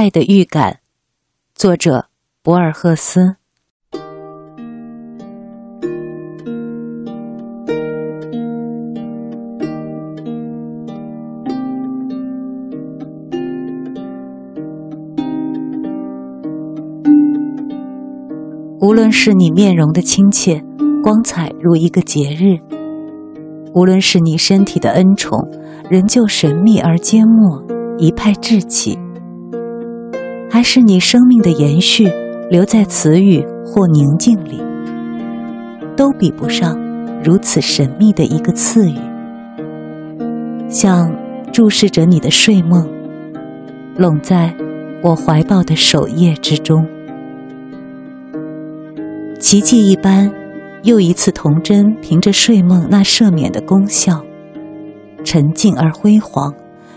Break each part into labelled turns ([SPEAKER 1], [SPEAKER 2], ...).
[SPEAKER 1] 爱的预感，作者博尔赫斯。无论是你面容的亲切，光彩如一个节日；无论是你身体的恩宠，仍旧神秘而缄默，一派稚气。还是你生命的延续，留在词语或宁静里，都比不上如此神秘的一个赐予，像注视着你的睡梦，拢在我怀抱的首页之中。奇迹一般，又一次童真凭着睡梦那赦免的功效，沉静而辉煌，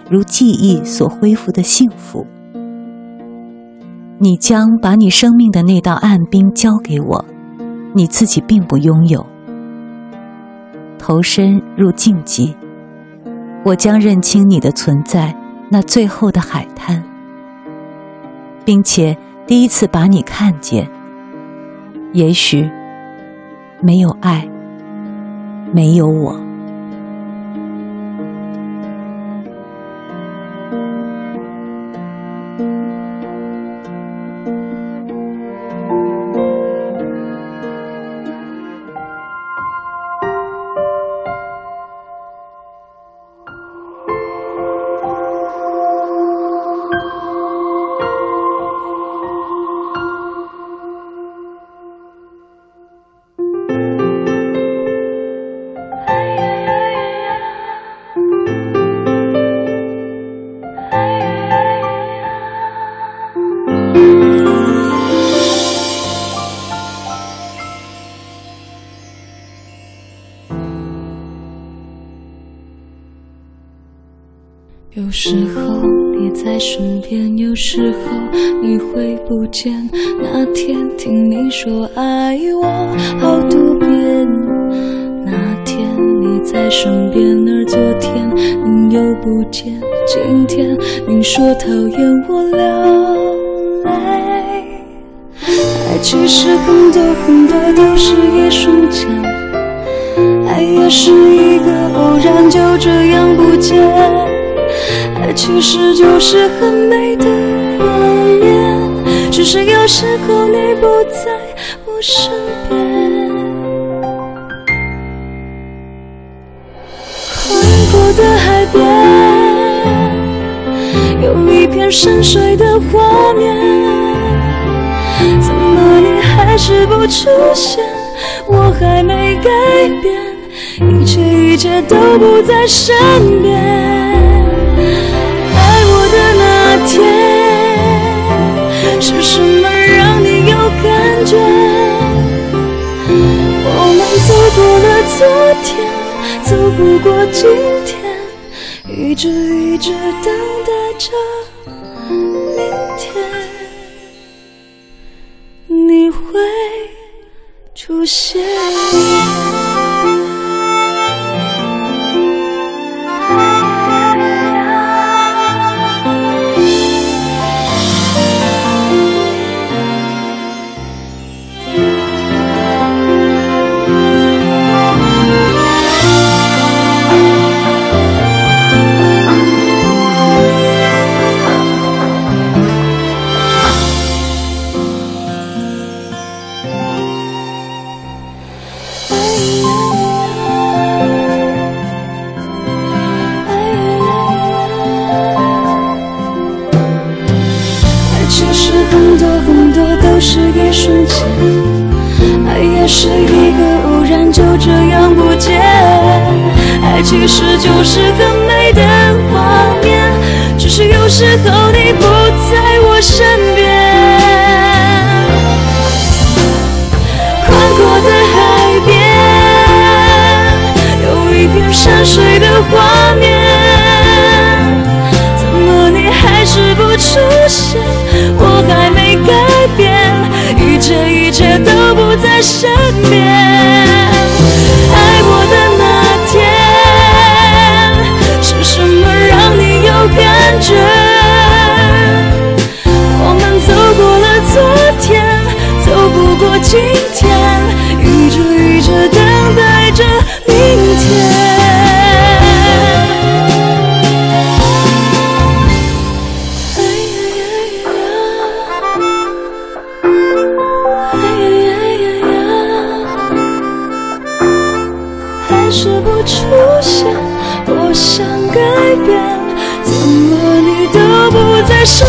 [SPEAKER 1] 如记忆所恢复的幸福。你将把你生命的那道暗冰交给我，你自己并不拥有。投身入静寂，我将认清你的存在，那最后的海滩，并且第一次把你看见。也许没有爱，没有我。
[SPEAKER 2] 有时候你在身边，有时候你会不见。那天听你说爱我好多遍，那天你在身边，而昨天你又不见。今天你说讨厌我了泪，爱其实很多很多都是一瞬间，爱也是一个偶然，就这样不见。爱其实就是很美的画面，只是有时候你不在我身边。宽阔的海边，有一片深水的画面，怎么你还是不出现？我还没改变，一切一切都不在身边。爱我的那天是什么让你有感觉？我们走过了昨天，走不过今天，一直一直等着明天，你会出现。是一瞬间，爱也是一个偶然，就这样不见。爱其实就是很美的画面，只是有时候你不在我身边。宽阔的海边，有一片山水的画。身边爱过的那天是什么让你有感觉我们走过了昨天走不过今天一直一直想改变，怎么你都不在身